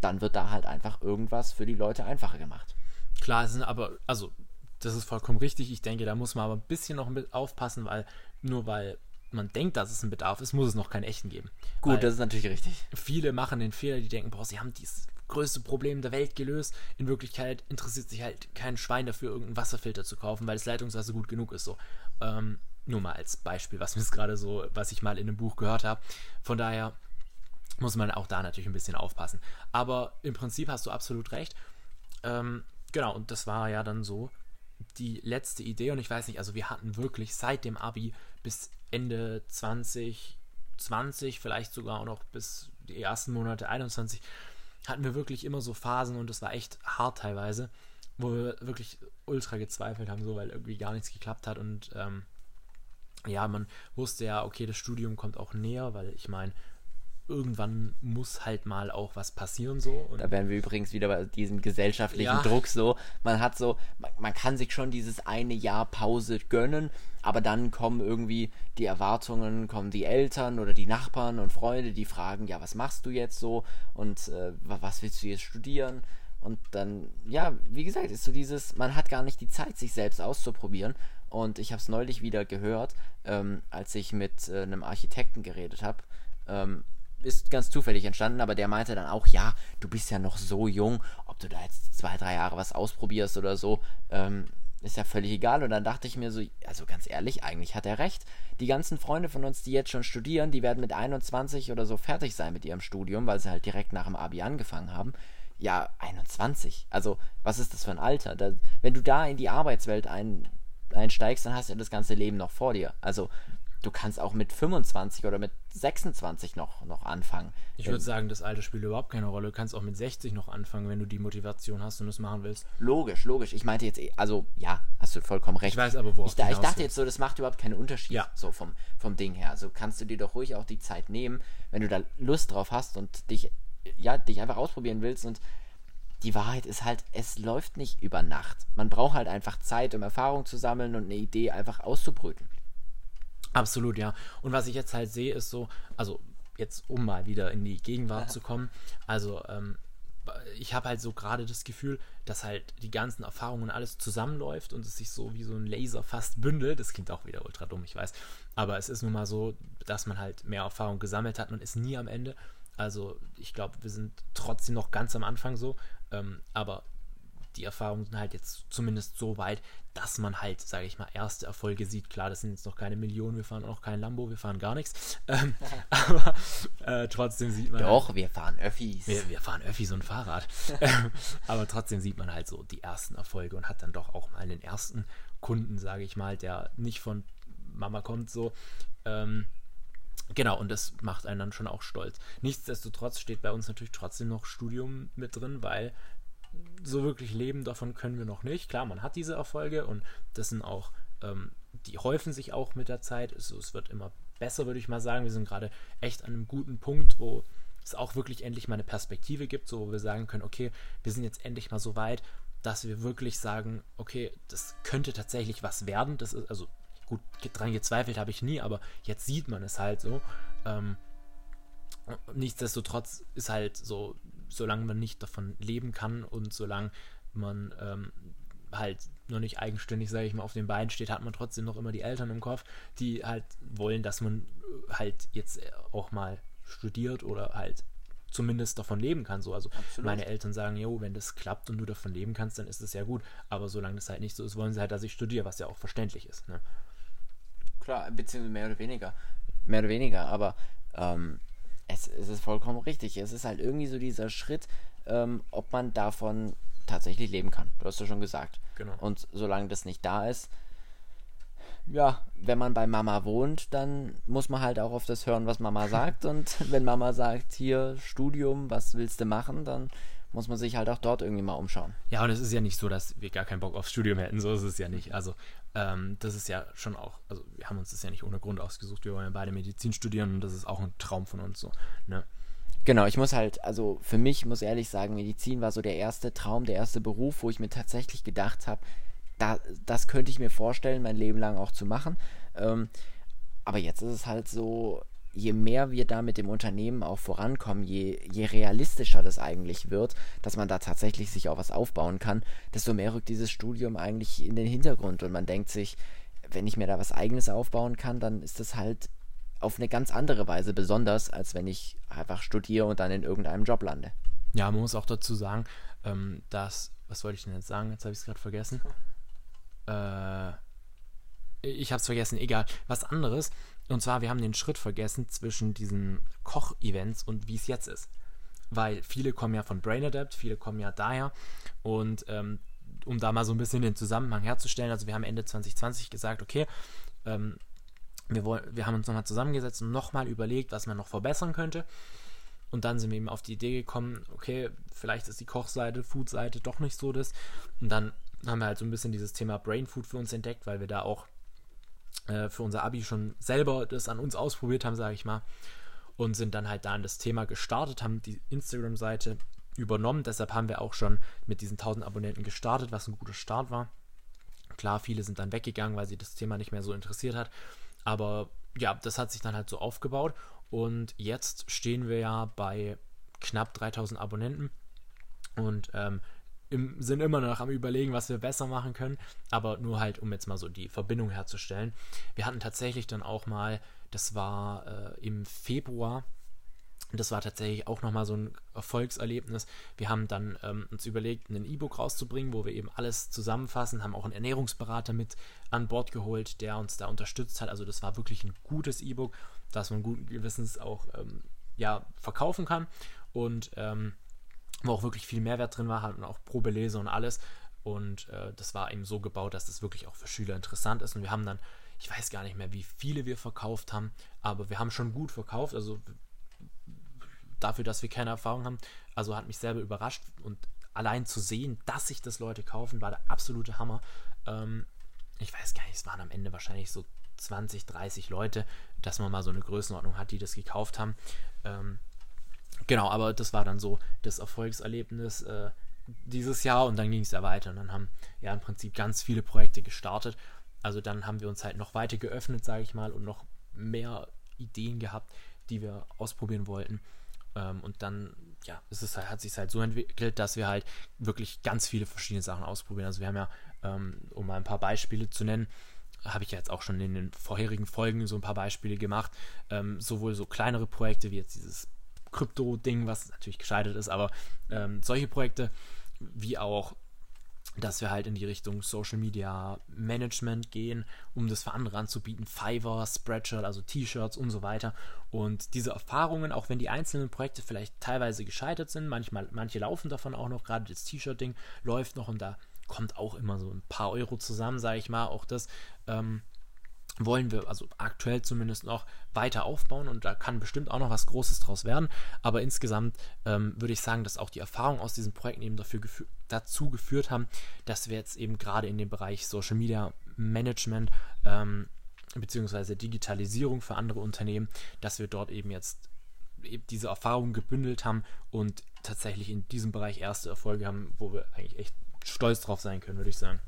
dann wird da halt einfach irgendwas für die Leute einfacher gemacht. Klar, es sind aber, also das ist vollkommen richtig. Ich denke, da muss man aber ein bisschen noch mit aufpassen, weil nur weil man denkt, dass es ein Bedarf ist, muss es noch keinen echten geben. Gut, Weil das ist natürlich richtig. Viele machen den Fehler, die denken, boah, sie haben dieses größte Problem der Welt gelöst. In Wirklichkeit interessiert sich halt kein Schwein dafür, irgendeinen Wasserfilter zu kaufen, weil das Leitungswasser gut genug ist. So. Ähm, nur mal als Beispiel, was mir gerade so, was ich mal in einem Buch gehört habe. Von daher muss man auch da natürlich ein bisschen aufpassen. Aber im Prinzip hast du absolut recht. Ähm, genau, und das war ja dann so die letzte Idee. Und ich weiß nicht, also wir hatten wirklich seit dem Abi bis Ende 2020, vielleicht sogar auch noch bis die ersten Monate 21, hatten wir wirklich immer so Phasen und es war echt hart teilweise, wo wir wirklich ultra gezweifelt haben, so weil irgendwie gar nichts geklappt hat und ähm, ja, man wusste ja, okay, das Studium kommt auch näher, weil ich meine, irgendwann muss halt mal auch was passieren so. Und da wären wir übrigens wieder bei diesem gesellschaftlichen ja. Druck so. Man hat so, man, man, kann sich schon dieses eine Jahr Pause gönnen, aber dann kommen irgendwie die Erwartungen, kommen die Eltern oder die Nachbarn und Freunde, die fragen, ja, was machst du jetzt so und äh, was willst du jetzt studieren? Und dann, ja, wie gesagt, ist so dieses, man hat gar nicht die Zeit, sich selbst auszuprobieren. Und ich habe es neulich wieder gehört, ähm, als ich mit äh, einem Architekten geredet habe. Ähm, ist ganz zufällig entstanden, aber der meinte dann auch, ja, du bist ja noch so jung, ob du da jetzt zwei, drei Jahre was ausprobierst oder so, ähm, ist ja völlig egal. Und dann dachte ich mir so, also ganz ehrlich, eigentlich hat er recht. Die ganzen Freunde von uns, die jetzt schon studieren, die werden mit 21 oder so fertig sein mit ihrem Studium, weil sie halt direkt nach dem Abi angefangen haben. Ja, 21. Also, was ist das für ein Alter? Da, wenn du da in die Arbeitswelt ein, einsteigst, dann hast du ja das ganze Leben noch vor dir. Also, du kannst auch mit 25 oder mit 26 noch, noch anfangen. Ich würde sagen, das Alter spielt überhaupt keine Rolle. Du kannst auch mit 60 noch anfangen, wenn du die Motivation hast und es machen willst. Logisch, logisch. Ich meinte jetzt, eh, also ja, hast du vollkommen recht. Ich weiß aber, wo ich, da, ich dachte jetzt so, das macht überhaupt keinen Unterschied, ja. so vom, vom Ding her. Also kannst du dir doch ruhig auch die Zeit nehmen, wenn du da Lust drauf hast und dich, ja, dich einfach ausprobieren willst und die Wahrheit ist halt, es läuft nicht über Nacht. Man braucht halt einfach Zeit, um Erfahrung zu sammeln und eine Idee einfach auszubrüten. Absolut, ja. Und was ich jetzt halt sehe, ist so, also jetzt um mal wieder in die Gegenwart zu kommen, also ähm, ich habe halt so gerade das Gefühl, dass halt die ganzen Erfahrungen alles zusammenläuft und es sich so wie so ein Laser fast bündelt. Das klingt auch wieder ultra dumm, ich weiß. Aber es ist nun mal so, dass man halt mehr Erfahrung gesammelt hat. Man ist nie am Ende. Also ich glaube, wir sind trotzdem noch ganz am Anfang so. Ähm, aber die Erfahrungen sind halt jetzt zumindest so weit, dass man halt, sage ich mal, erste Erfolge sieht. Klar, das sind jetzt noch keine Millionen, wir fahren auch kein Lambo, wir fahren gar nichts. Ähm, aber äh, trotzdem sieht man. Doch, halt, wir fahren Öffis. Wir, wir fahren Öffis und Fahrrad. Ähm, aber trotzdem sieht man halt so die ersten Erfolge und hat dann doch auch mal den ersten Kunden, sage ich mal, der nicht von Mama kommt, so. Ähm, Genau, und das macht einen dann schon auch stolz. Nichtsdestotrotz steht bei uns natürlich trotzdem noch Studium mit drin, weil so wirklich leben davon können wir noch nicht. Klar, man hat diese Erfolge und das sind auch, ähm, die häufen sich auch mit der Zeit. Es, es wird immer besser, würde ich mal sagen. Wir sind gerade echt an einem guten Punkt, wo es auch wirklich endlich mal eine Perspektive gibt, so wo wir sagen können, okay, wir sind jetzt endlich mal so weit, dass wir wirklich sagen, okay, das könnte tatsächlich was werden. Das ist, also gut, dran gezweifelt habe ich nie, aber jetzt sieht man es halt so. Ähm, nichtsdestotrotz ist halt so solange man nicht davon leben kann und solange man ähm, halt noch nicht eigenständig, sage ich mal, auf den Beinen steht, hat man trotzdem noch immer die Eltern im Kopf, die halt wollen, dass man äh, halt jetzt auch mal studiert oder halt zumindest davon leben kann. So, also Absolut. meine Eltern sagen, jo, wenn das klappt und du davon leben kannst, dann ist es ja gut. Aber solange das halt nicht so ist, wollen sie halt, dass ich studiere, was ja auch verständlich ist. Ne? Klar, beziehungsweise mehr oder weniger. Mehr oder weniger, aber ähm, es, es ist vollkommen richtig. Es ist halt irgendwie so dieser Schritt, ähm, ob man davon tatsächlich leben kann. Du hast ja schon gesagt. Genau. Und solange das nicht da ist, ja, wenn man bei Mama wohnt, dann muss man halt auch auf das hören, was Mama sagt. Und wenn Mama sagt, hier Studium, was willst du machen, dann muss man sich halt auch dort irgendwie mal umschauen. Ja, und es ist ja nicht so, dass wir gar keinen Bock aufs Studium hätten. So ist es ja nicht. Also ähm, das ist ja schon auch, also wir haben uns das ja nicht ohne Grund ausgesucht, wir wollen ja beide Medizin studieren und das ist auch ein Traum von uns so. Ne? Genau, ich muss halt, also für mich muss ehrlich sagen, Medizin war so der erste Traum, der erste Beruf, wo ich mir tatsächlich gedacht habe, da, das könnte ich mir vorstellen, mein Leben lang auch zu machen. Ähm, aber jetzt ist es halt so, je mehr wir da mit dem Unternehmen auch vorankommen, je, je realistischer das eigentlich wird, dass man da tatsächlich sich auch was aufbauen kann, desto mehr rückt dieses Studium eigentlich in den Hintergrund und man denkt sich, wenn ich mir da was eigenes aufbauen kann, dann ist das halt auf eine ganz andere Weise besonders, als wenn ich einfach studiere und dann in irgendeinem Job lande. Ja, man muss auch dazu sagen, ähm, dass, was wollte ich denn jetzt sagen? Jetzt habe ich es gerade vergessen. Äh, ich habe es vergessen, egal, was anderes. Und zwar, wir haben den Schritt vergessen zwischen diesen Koch-Events und wie es jetzt ist. Weil viele kommen ja von Brain Adapt, viele kommen ja daher. Und ähm, um da mal so ein bisschen den Zusammenhang herzustellen, also wir haben Ende 2020 gesagt, okay, ähm, wir, wollen, wir haben uns nochmal zusammengesetzt und nochmal überlegt, was man noch verbessern könnte. Und dann sind wir eben auf die Idee gekommen, okay, vielleicht ist die Kochseite, Foodseite doch nicht so das. Und dann haben wir halt so ein bisschen dieses Thema Brain Food für uns entdeckt, weil wir da auch äh, für unser Abi schon selber das an uns ausprobiert haben, sage ich mal. Und sind dann halt da an das Thema gestartet, haben die Instagram-Seite übernommen. Deshalb haben wir auch schon mit diesen 1000 Abonnenten gestartet, was ein guter Start war. Klar, viele sind dann weggegangen, weil sie das Thema nicht mehr so interessiert hat. Aber ja, das hat sich dann halt so aufgebaut. Und jetzt stehen wir ja bei knapp 3000 Abonnenten. Und ähm, im, sind immer noch am Überlegen, was wir besser machen können, aber nur halt, um jetzt mal so die Verbindung herzustellen. Wir hatten tatsächlich dann auch mal, das war äh, im Februar, das war tatsächlich auch nochmal so ein Erfolgserlebnis. Wir haben dann ähm, uns überlegt, ein E-Book rauszubringen, wo wir eben alles zusammenfassen, haben auch einen Ernährungsberater mit an Bord geholt, der uns da unterstützt hat. Also das war wirklich ein gutes E-Book, das man guten Gewissens auch ähm, ja, verkaufen kann. Und ähm, wo auch wirklich viel Mehrwert drin war, hatten auch Probelese und alles. Und äh, das war eben so gebaut, dass das wirklich auch für Schüler interessant ist. Und wir haben dann, ich weiß gar nicht mehr, wie viele wir verkauft haben, aber wir haben schon gut verkauft. Also dafür, dass wir keine Erfahrung haben. Also hat mich selber überrascht. Und allein zu sehen, dass sich das Leute kaufen, war der absolute Hammer. Ähm, ich weiß gar nicht, es waren am Ende wahrscheinlich so 20, 30 Leute, dass man mal so eine Größenordnung hat, die das gekauft haben. Ähm, Genau, aber das war dann so das Erfolgserlebnis äh, dieses Jahr und dann ging es ja weiter. Und dann haben ja im Prinzip ganz viele Projekte gestartet. Also dann haben wir uns halt noch weiter geöffnet, sage ich mal, und noch mehr Ideen gehabt, die wir ausprobieren wollten. Ähm, und dann, ja, es ist halt, hat sich halt so entwickelt, dass wir halt wirklich ganz viele verschiedene Sachen ausprobieren. Also wir haben ja, ähm, um mal ein paar Beispiele zu nennen, habe ich ja jetzt auch schon in den vorherigen Folgen so ein paar Beispiele gemacht. Ähm, sowohl so kleinere Projekte wie jetzt dieses Krypto-Ding, was natürlich gescheitert ist, aber ähm, solche Projekte wie auch dass wir halt in die Richtung Social Media Management gehen, um das für andere anzubieten, Fiverr, Spreadshirt, also T-Shirts und so weiter. Und diese Erfahrungen, auch wenn die einzelnen Projekte vielleicht teilweise gescheitert sind, manchmal, manche laufen davon auch noch, gerade das T-Shirt-Ding läuft noch und da kommt auch immer so ein paar Euro zusammen, sage ich mal. Auch das ähm, wollen wir, also aktuell zumindest noch, weiter aufbauen und da kann bestimmt auch noch was Großes draus werden. Aber insgesamt ähm, würde ich sagen, dass auch die Erfahrungen aus diesen Projekten eben dafür gefü dazu geführt haben, dass wir jetzt eben gerade in dem Bereich Social Media Management ähm, beziehungsweise Digitalisierung für andere Unternehmen, dass wir dort eben jetzt eben diese Erfahrungen gebündelt haben und tatsächlich in diesem Bereich erste Erfolge haben, wo wir eigentlich echt stolz drauf sein können, würde ich sagen.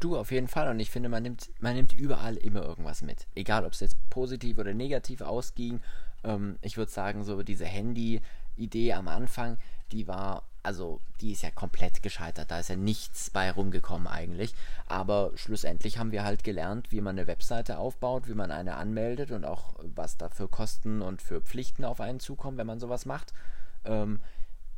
Du, auf jeden Fall. Und ich finde, man nimmt, man nimmt überall immer irgendwas mit. Egal, ob es jetzt positiv oder negativ ausging. Ähm, ich würde sagen, so diese Handy-Idee am Anfang, die war, also, die ist ja komplett gescheitert. Da ist ja nichts bei rumgekommen eigentlich. Aber schlussendlich haben wir halt gelernt, wie man eine Webseite aufbaut, wie man eine anmeldet und auch was da für Kosten und für Pflichten auf einen zukommen, wenn man sowas macht. Ähm,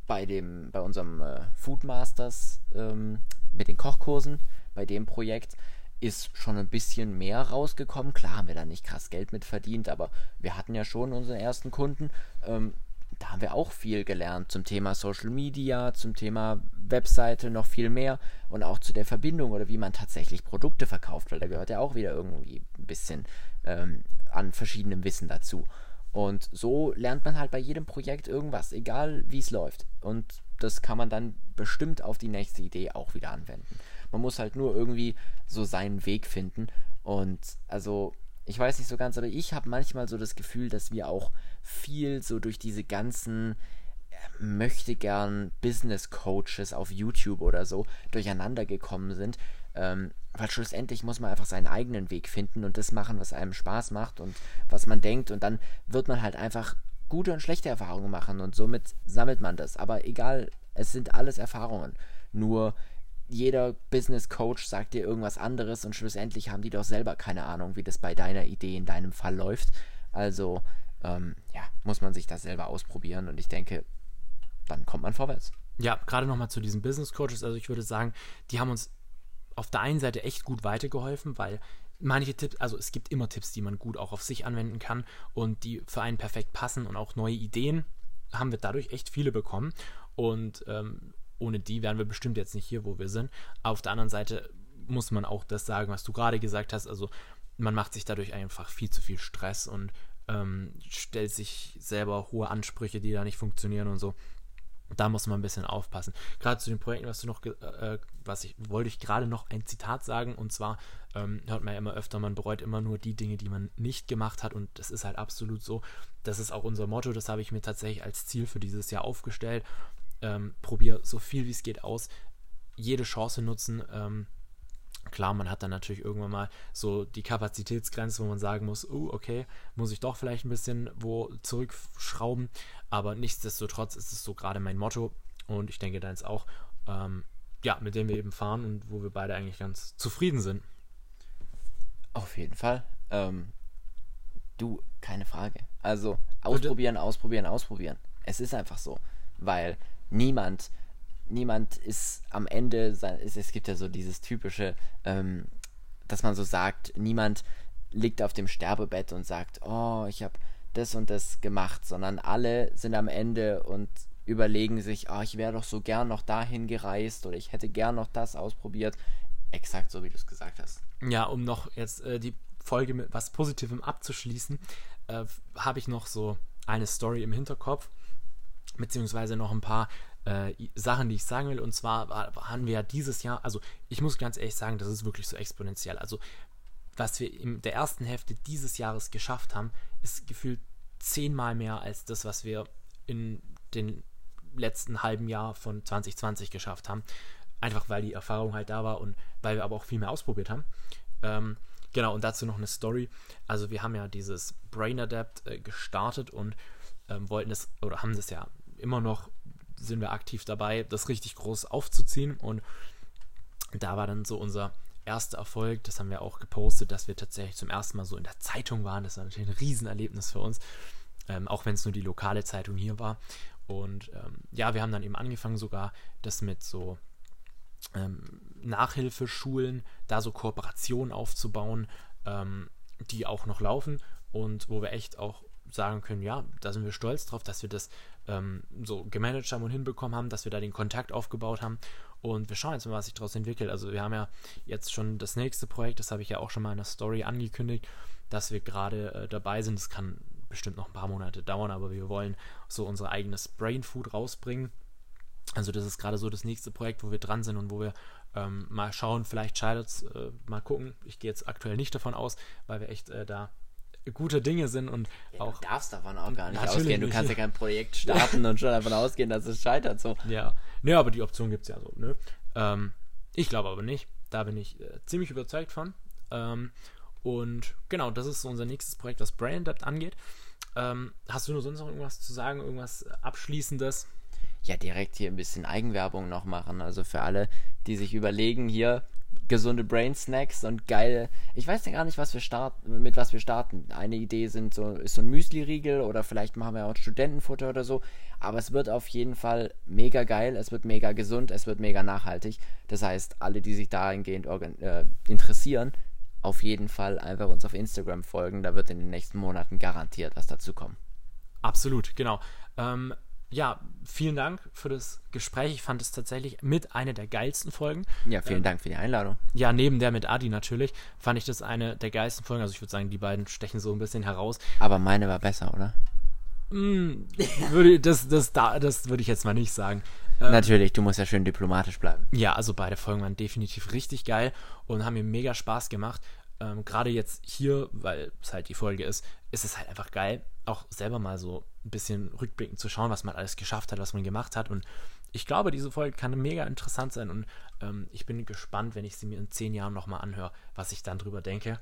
bei dem, bei unserem äh, Foodmasters ähm, mit den Kochkursen bei dem Projekt ist schon ein bisschen mehr rausgekommen. Klar haben wir da nicht krass Geld mit verdient, aber wir hatten ja schon unsere ersten Kunden. Ähm, da haben wir auch viel gelernt zum Thema Social Media, zum Thema Webseite noch viel mehr und auch zu der Verbindung oder wie man tatsächlich Produkte verkauft, weil da gehört ja auch wieder irgendwie ein bisschen ähm, an verschiedenem Wissen dazu. Und so lernt man halt bei jedem Projekt irgendwas, egal wie es läuft. Und das kann man dann bestimmt auf die nächste Idee auch wieder anwenden. Man muss halt nur irgendwie so seinen Weg finden. Und also, ich weiß nicht so ganz, aber ich habe manchmal so das Gefühl, dass wir auch viel so durch diese ganzen äh, möchte gern Business Coaches auf YouTube oder so durcheinander gekommen sind. Ähm, weil schlussendlich muss man einfach seinen eigenen Weg finden und das machen, was einem Spaß macht und was man denkt. Und dann wird man halt einfach gute und schlechte Erfahrungen machen und somit sammelt man das. Aber egal, es sind alles Erfahrungen. Nur jeder Business Coach sagt dir irgendwas anderes und schlussendlich haben die doch selber keine Ahnung, wie das bei deiner Idee in deinem Fall läuft. Also, ähm, ja, muss man sich das selber ausprobieren und ich denke, dann kommt man vorwärts. Ja, gerade nochmal zu diesen Business Coaches. Also, ich würde sagen, die haben uns auf der einen Seite echt gut weitergeholfen, weil manche Tipps, also es gibt immer Tipps, die man gut auch auf sich anwenden kann und die für einen perfekt passen und auch neue Ideen haben wir dadurch echt viele bekommen. Und ähm, ohne die wären wir bestimmt jetzt nicht hier, wo wir sind. Auf der anderen Seite muss man auch das sagen, was du gerade gesagt hast. Also man macht sich dadurch einfach viel zu viel Stress und ähm, stellt sich selber hohe Ansprüche, die da nicht funktionieren und so. Da muss man ein bisschen aufpassen. Gerade zu den Projekten, was du noch, äh, was ich, wollte ich gerade noch ein Zitat sagen, und zwar ähm, hört man ja immer öfter, man bereut immer nur die Dinge, die man nicht gemacht hat, und das ist halt absolut so. Das ist auch unser Motto, das habe ich mir tatsächlich als Ziel für dieses Jahr aufgestellt. Ähm, probier so viel wie es geht aus, jede Chance nutzen, ähm, Klar, man hat dann natürlich irgendwann mal so die Kapazitätsgrenze, wo man sagen muss, oh, okay, muss ich doch vielleicht ein bisschen wo zurückschrauben. Aber nichtsdestotrotz ist es so gerade mein Motto und ich denke deins auch, ähm, ja, mit dem wir eben fahren und wo wir beide eigentlich ganz zufrieden sind. Auf jeden Fall. Ähm, du, keine Frage. Also ausprobieren, ausprobieren, ausprobieren. Es ist einfach so, weil niemand niemand ist am Ende, es gibt ja so dieses typische, ähm, dass man so sagt, niemand liegt auf dem Sterbebett und sagt, oh, ich habe das und das gemacht, sondern alle sind am Ende und überlegen sich, oh, ich wäre doch so gern noch dahin gereist oder ich hätte gern noch das ausprobiert. Exakt so, wie du es gesagt hast. Ja, um noch jetzt äh, die Folge mit was Positivem abzuschließen, äh, habe ich noch so eine Story im Hinterkopf, beziehungsweise noch ein paar äh, Sachen, die ich sagen will. Und zwar haben wir ja dieses Jahr, also ich muss ganz ehrlich sagen, das ist wirklich so exponentiell. Also was wir in der ersten Hälfte dieses Jahres geschafft haben, ist gefühlt zehnmal mehr als das, was wir in den letzten halben Jahr von 2020 geschafft haben. Einfach weil die Erfahrung halt da war und weil wir aber auch viel mehr ausprobiert haben. Ähm, genau, und dazu noch eine Story. Also wir haben ja dieses Brain Adapt äh, gestartet und ähm, wollten es, oder haben das ja immer noch sind wir aktiv dabei, das richtig groß aufzuziehen. Und da war dann so unser erster Erfolg, das haben wir auch gepostet, dass wir tatsächlich zum ersten Mal so in der Zeitung waren. Das war natürlich ein Riesenerlebnis für uns, ähm, auch wenn es nur die lokale Zeitung hier war. Und ähm, ja, wir haben dann eben angefangen, sogar das mit so ähm, Nachhilfeschulen, da so Kooperationen aufzubauen, ähm, die auch noch laufen und wo wir echt auch sagen können, ja, da sind wir stolz drauf, dass wir das ähm, so gemanagt haben und hinbekommen haben, dass wir da den Kontakt aufgebaut haben. Und wir schauen jetzt mal, was sich daraus entwickelt. Also wir haben ja jetzt schon das nächste Projekt, das habe ich ja auch schon mal in der Story angekündigt, dass wir gerade äh, dabei sind. Das kann bestimmt noch ein paar Monate dauern, aber wir wollen so unser eigenes Brain Food rausbringen. Also das ist gerade so das nächste Projekt, wo wir dran sind und wo wir ähm, mal schauen, vielleicht scheitert es, äh, mal gucken. Ich gehe jetzt aktuell nicht davon aus, weil wir echt äh, da gute Dinge sind und ja, auch. Du darfst davon auch gar nicht ausgehen. Du kannst ja kein Projekt starten und schon davon ausgehen, dass es scheitert. So. Ja, ne, aber die Option gibt es ja so. Ne? Ähm, ich glaube aber nicht. Da bin ich äh, ziemlich überzeugt von. Ähm, und genau, das ist so unser nächstes Projekt, was Brain Adapt angeht. Ähm, hast du nur sonst noch irgendwas zu sagen, irgendwas Abschließendes? Ja, direkt hier ein bisschen Eigenwerbung noch machen. Also für alle, die sich überlegen, hier gesunde Brain Snacks und geile. Ich weiß ja gar nicht, was wir starten, mit was wir starten. Eine Idee sind so, ist so ein Müsli-Riegel oder vielleicht machen wir auch Studentenfutter oder so. Aber es wird auf jeden Fall mega geil, es wird mega gesund, es wird mega nachhaltig. Das heißt, alle, die sich dahingehend äh, interessieren, auf jeden Fall einfach uns auf Instagram folgen. Da wird in den nächsten Monaten garantiert was dazu kommen. Absolut, genau. Ähm, ja, vielen Dank für das Gespräch. Ich fand es tatsächlich mit einer der geilsten Folgen. Ja, vielen ähm, Dank für die Einladung. Ja, neben der mit Adi natürlich, fand ich das eine der geilsten Folgen. Also ich würde sagen, die beiden stechen so ein bisschen heraus. Aber meine war besser, oder? Mm, würde, das, das, da, das würde ich jetzt mal nicht sagen. Ähm, natürlich, du musst ja schön diplomatisch bleiben. Ja, also beide Folgen waren definitiv richtig geil und haben mir mega Spaß gemacht. Ähm, Gerade jetzt hier, weil es halt die Folge ist, ist es halt einfach geil, auch selber mal so ein bisschen rückblickend zu schauen, was man alles geschafft hat, was man gemacht hat. Und ich glaube, diese Folge kann mega interessant sein und ähm, ich bin gespannt, wenn ich sie mir in zehn Jahren nochmal anhöre, was ich dann drüber denke.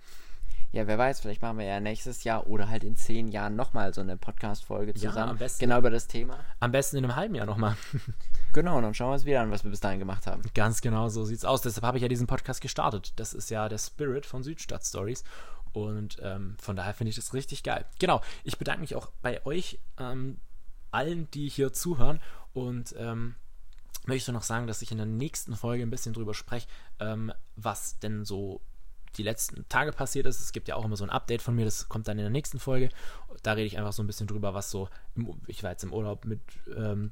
Ja, wer weiß, vielleicht machen wir ja nächstes Jahr oder halt in zehn Jahren nochmal so eine Podcast-Folge zusammen. Ja, am besten, genau über das Thema. Am besten in einem halben Jahr nochmal. genau, und dann schauen wir uns wieder an, was wir bis dahin gemacht haben. Ganz genau, so sieht's aus. Deshalb habe ich ja diesen Podcast gestartet. Das ist ja der Spirit von Südstadt Stories. Und ähm, von daher finde ich das richtig geil. Genau, ich bedanke mich auch bei euch ähm, allen, die hier zuhören. Und ähm, möchte noch sagen, dass ich in der nächsten Folge ein bisschen drüber spreche, ähm, was denn so die letzten Tage passiert ist. Es gibt ja auch immer so ein Update von mir, das kommt dann in der nächsten Folge. Da rede ich einfach so ein bisschen drüber, was so, im, ich war jetzt im Urlaub mit ähm,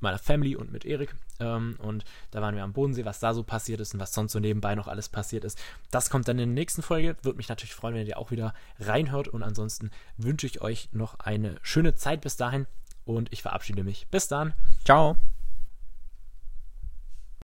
meiner Family und mit Erik. Ähm, und da waren wir am Bodensee, was da so passiert ist und was sonst so nebenbei noch alles passiert ist. Das kommt dann in der nächsten Folge. Würde mich natürlich freuen, wenn ihr auch wieder reinhört. Und ansonsten wünsche ich euch noch eine schöne Zeit bis dahin. Und ich verabschiede mich. Bis dann. Ciao.